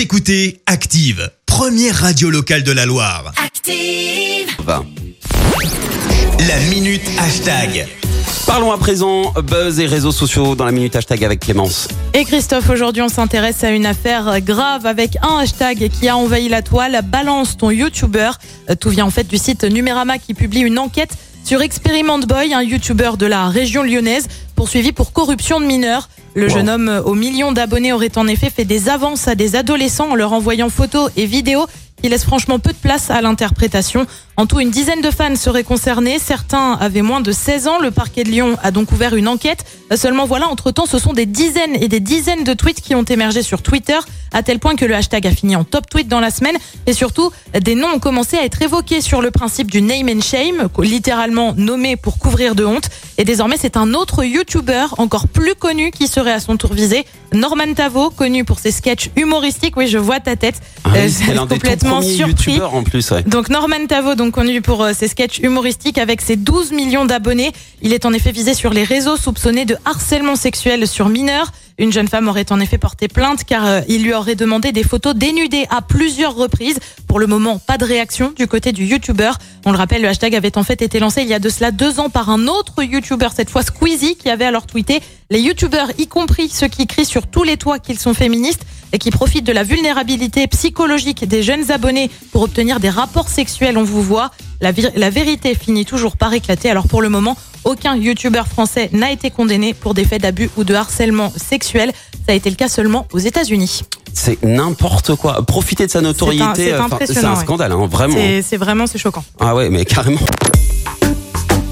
Vous écoutez Active, première radio locale de la Loire. Active. La minute hashtag. Parlons à présent buzz et réseaux sociaux dans la minute hashtag avec Clémence. Et Christophe, aujourd'hui on s'intéresse à une affaire grave avec un hashtag qui a envahi la toile, balance ton YouTuber. Euh, Tout vient en fait du site Numérama qui publie une enquête sur Experiment Boy, un YouTuber de la région lyonnaise, poursuivi pour corruption de mineurs. Le Wow. jeune homme aux millions d'abonnés aurait en effet fait des avances à des adolescents en leur envoyant photos et vidéos qui laissent franchement peu de place à l'interprétation. En tout, une dizaine de fans seraient concernés. Certains avaient moins de 16 ans. Le parquet de Lyon a donc ouvert une enquête. Seulement voilà, entre-temps, ce sont des dizaines et des dizaines de tweets qui ont émergé sur Twitter, à tel point que le hashtag a fini en top tweet dans la semaine. Et surtout, des noms ont commencé à être évoqués sur le principe du name and shame, littéralement nommé pour couvrir de honte. Et désormais, c'est un autre YouTuber encore plus connu qui serait à son tour visé. Norman Tavo, connu pour ses sketchs humoristiques. Oui, je vois ta tête. Ah Euh, c'est complètement premiers surpris. youtubeurs en plus. Ouais. Donc Norman Tavo, donc connu pour euh, ses sketchs humoristiques avec ses 12 millions d'abonnés, il est en effet visé sur les réseaux soupçonné de harcèlement sexuel sur mineurs. Une jeune femme aurait en effet porté plainte car euh, il lui aurait demandé des photos dénudées à plusieurs reprises. Pour le moment, pas de réaction du côté du YouTuber. On le rappelle, le hashtag avait en fait été lancé il y a de cela deux ans par un autre YouTuber, cette fois Squeezie, qui avait alors tweeté les YouTubeurs, y compris ceux qui crient sur tous les toits qu'ils sont féministes et qui profitent de la vulnérabilité psychologique des jeunes abonnés pour obtenir des rapports sexuels, on vous voit. La, la vérité finit toujours par éclater. Alors pour le moment, aucun youtubeur français n'a été condamné pour des faits d'abus ou de harcèlement sexuel. Ça a été le cas seulement aux États-Unis. C'est n'importe quoi. Profiter de sa notoriété, c'est un ouais. scandale, hein, vraiment. C'est c'est vraiment c'est choquant. Ah ouais, mais carrément.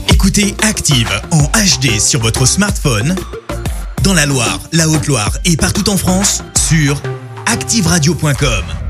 Écoutez Active en HD sur votre smartphone, dans la Loire, la Haute-Loire et partout en France, sur activeradio.com.